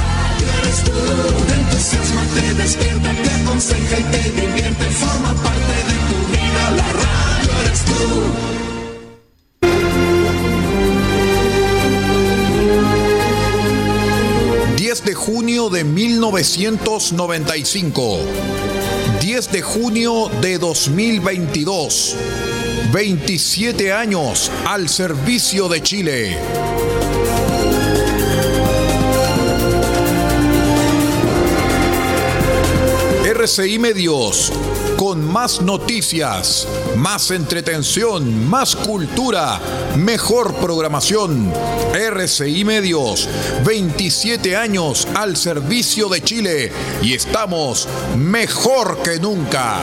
radio eres tú. Te entusiasma, te despierta, te aconseja y te divierte. Forma parte de tu vida, la radio eres tú. de junio de 1995, 10 de junio de 2022, 27 años al servicio de Chile. RCI Medios, con más noticias, más entretención, más cultura, mejor programación. RCI Medios, 27 años al servicio de Chile y estamos mejor que nunca.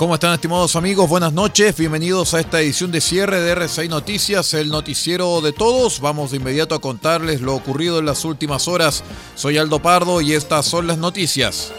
¿Cómo están estimados amigos? Buenas noches, bienvenidos a esta edición de cierre de R6 Noticias, el noticiero de todos. Vamos de inmediato a contarles lo ocurrido en las últimas horas. Soy Aldo Pardo y estas son las noticias.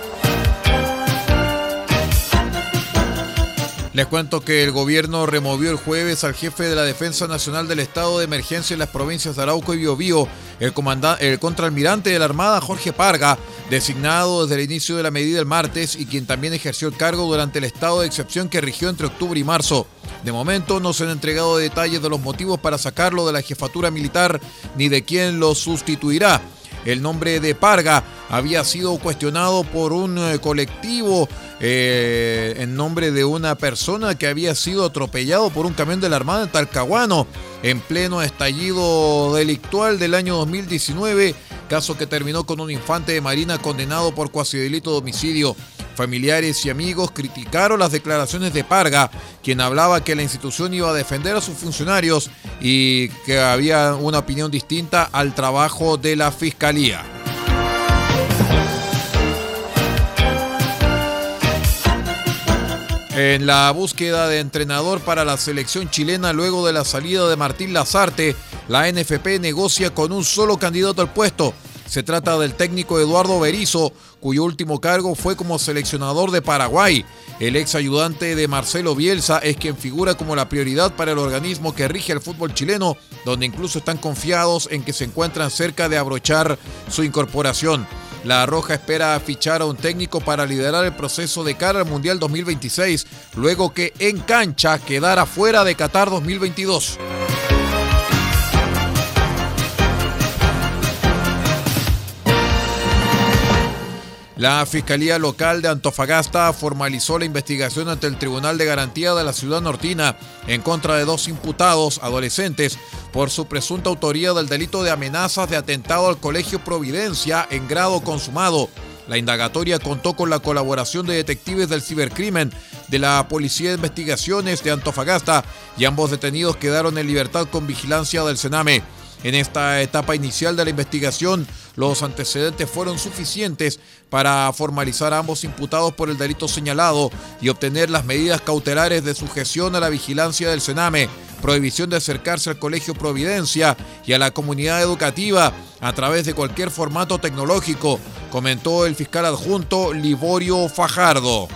Les cuento que el gobierno removió el jueves al jefe de la Defensa Nacional del Estado de Emergencia en las provincias de Arauco y Biobío, el, el contraalmirante de la Armada Jorge Parga, designado desde el inicio de la medida el martes y quien también ejerció el cargo durante el estado de excepción que rigió entre octubre y marzo. De momento no se han entregado detalles de los motivos para sacarlo de la jefatura militar ni de quién lo sustituirá. El nombre de Parga había sido cuestionado por un eh, colectivo eh, en nombre de una persona que había sido atropellado por un camión de la Armada en Talcahuano en pleno estallido delictual del año 2019, caso que terminó con un infante de Marina condenado por cuasi delito de homicidio. Familiares y amigos criticaron las declaraciones de Parga, quien hablaba que la institución iba a defender a sus funcionarios y que había una opinión distinta al trabajo de la Fiscalía. En la búsqueda de entrenador para la selección chilena luego de la salida de Martín Lazarte, la NFP negocia con un solo candidato al puesto, se trata del técnico Eduardo Berizo, cuyo último cargo fue como seleccionador de Paraguay. El ex ayudante de Marcelo Bielsa es quien figura como la prioridad para el organismo que rige el fútbol chileno, donde incluso están confiados en que se encuentran cerca de abrochar su incorporación. La Roja espera fichar a un técnico para liderar el proceso de cara al Mundial 2026, luego que en cancha quedara fuera de Qatar 2022. La Fiscalía Local de Antofagasta formalizó la investigación ante el Tribunal de Garantía de la Ciudad Nortina en contra de dos imputados adolescentes por su presunta autoría del delito de amenazas de atentado al Colegio Providencia en grado consumado. La indagatoria contó con la colaboración de detectives del cibercrimen de la Policía de Investigaciones de Antofagasta y ambos detenidos quedaron en libertad con vigilancia del Sename. En esta etapa inicial de la investigación, los antecedentes fueron suficientes para formalizar a ambos imputados por el delito señalado y obtener las medidas cautelares de sujeción a la vigilancia del Sename, prohibición de acercarse al Colegio Providencia y a la comunidad educativa a través de cualquier formato tecnológico, comentó el fiscal adjunto Liborio Fajardo.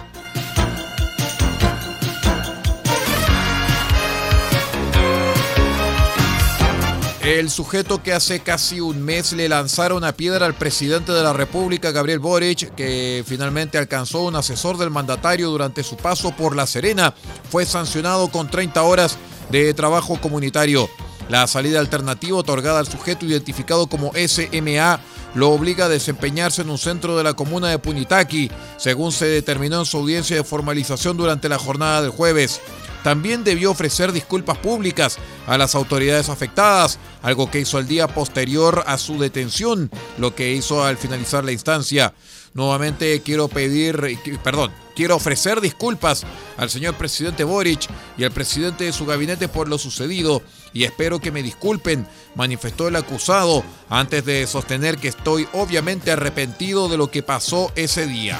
El sujeto que hace casi un mes le lanzara una piedra al presidente de la República, Gabriel Boric, que finalmente alcanzó un asesor del mandatario durante su paso por La Serena, fue sancionado con 30 horas de trabajo comunitario. La salida alternativa otorgada al sujeto identificado como SMA lo obliga a desempeñarse en un centro de la comuna de Punitaqui, según se determinó en su audiencia de formalización durante la jornada del jueves también debió ofrecer disculpas públicas a las autoridades afectadas, algo que hizo al día posterior a su detención, lo que hizo al finalizar la instancia. Nuevamente quiero pedir, perdón, Quiero ofrecer disculpas al señor presidente Boric y al presidente de su gabinete por lo sucedido y espero que me disculpen, manifestó el acusado antes de sostener que estoy obviamente arrepentido de lo que pasó ese día.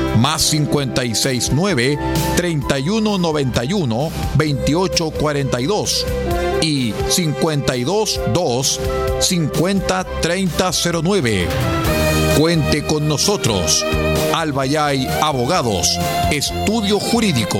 más 569 3191 2842 y 522 50 3009. Cuente con nosotros. Albayay Abogados, Estudio Jurídico.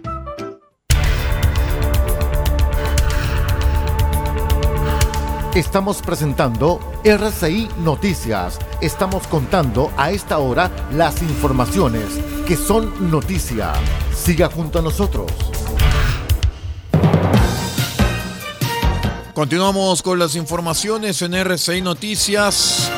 Estamos presentando RCI Noticias. Estamos contando a esta hora las informaciones que son noticia. Siga junto a nosotros. Continuamos con las informaciones en RCI Noticias.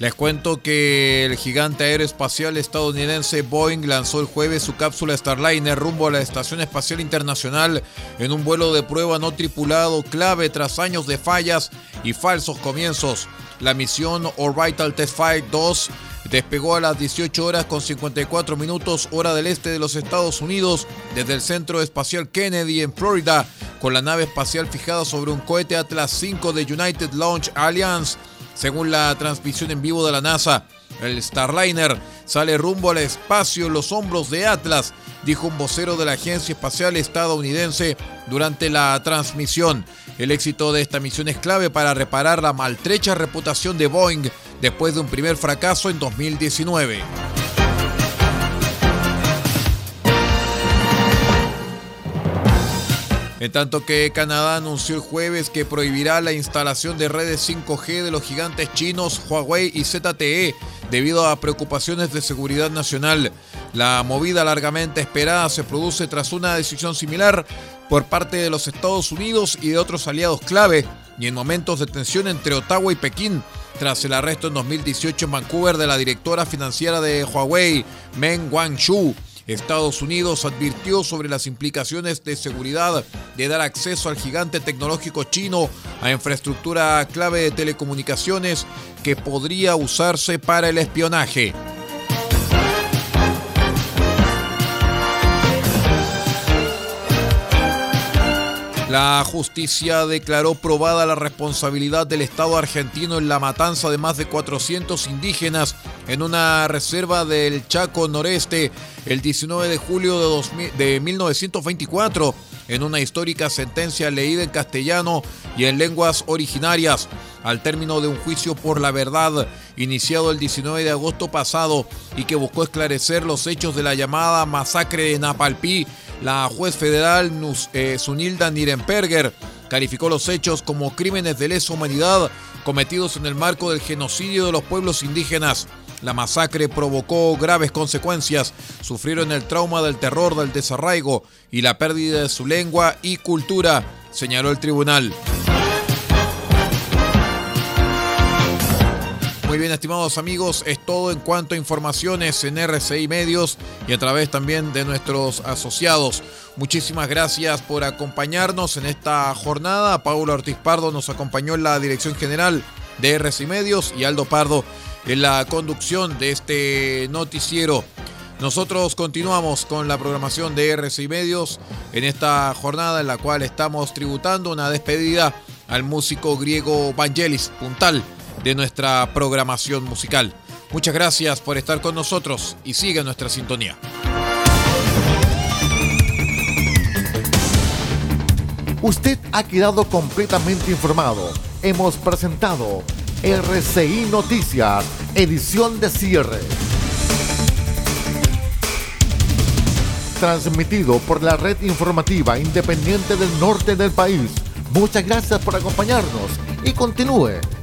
Les cuento que el gigante aeroespacial estadounidense Boeing lanzó el jueves su cápsula Starliner rumbo a la Estación Espacial Internacional en un vuelo de prueba no tripulado clave tras años de fallas y falsos comienzos. La misión Orbital Test Flight 2 despegó a las 18 horas con 54 minutos hora del este de los Estados Unidos desde el Centro Espacial Kennedy en Florida con la nave espacial fijada sobre un cohete Atlas 5 de United Launch Alliance. Según la transmisión en vivo de la NASA, el Starliner sale rumbo al espacio en los hombros de Atlas, dijo un vocero de la Agencia Espacial Estadounidense durante la transmisión. El éxito de esta misión es clave para reparar la maltrecha reputación de Boeing después de un primer fracaso en 2019. En tanto que Canadá anunció el jueves que prohibirá la instalación de redes 5G de los gigantes chinos Huawei y ZTE debido a preocupaciones de seguridad nacional. La movida largamente esperada se produce tras una decisión similar por parte de los Estados Unidos y de otros aliados clave y en momentos de tensión entre Ottawa y Pekín tras el arresto en 2018 en Vancouver de la directora financiera de Huawei, Meng Wanzhou. Estados Unidos advirtió sobre las implicaciones de seguridad de dar acceso al gigante tecnológico chino a infraestructura clave de telecomunicaciones que podría usarse para el espionaje. La justicia declaró probada la responsabilidad del Estado argentino en la matanza de más de 400 indígenas en una reserva del Chaco Noreste el 19 de julio de, 1924 en una histórica sentencia leída en castellano y en lenguas originarias. Al término de un juicio por la verdad iniciado el 19 de agosto pasado y que buscó esclarecer los hechos de la llamada masacre de Napalpí la juez federal eh, Sunilda Nirenberger calificó los hechos como crímenes de lesa humanidad cometidos en el marco del genocidio de los pueblos indígenas. La masacre provocó graves consecuencias, sufrieron el trauma del terror del desarraigo y la pérdida de su lengua y cultura, señaló el tribunal. Muy bien, estimados amigos, es todo en cuanto a informaciones en RCI Medios y a través también de nuestros asociados. Muchísimas gracias por acompañarnos en esta jornada. Paulo Ortiz Pardo nos acompañó en la dirección general de RCI Medios y Aldo Pardo en la conducción de este noticiero. Nosotros continuamos con la programación de RCI Medios en esta jornada en la cual estamos tributando una despedida al músico griego Vangelis Puntal de nuestra programación musical. Muchas gracias por estar con nosotros y siga nuestra sintonía. Usted ha quedado completamente informado. Hemos presentado RCI Noticias, edición de cierre. Transmitido por la red informativa independiente del norte del país. Muchas gracias por acompañarnos y continúe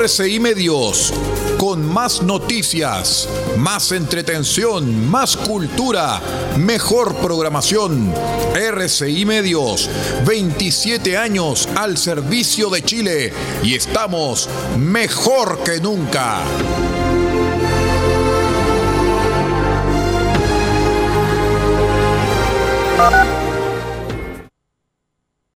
RCI Medios, con más noticias, más entretención, más cultura, mejor programación. RCI Medios, 27 años al servicio de Chile y estamos mejor que nunca.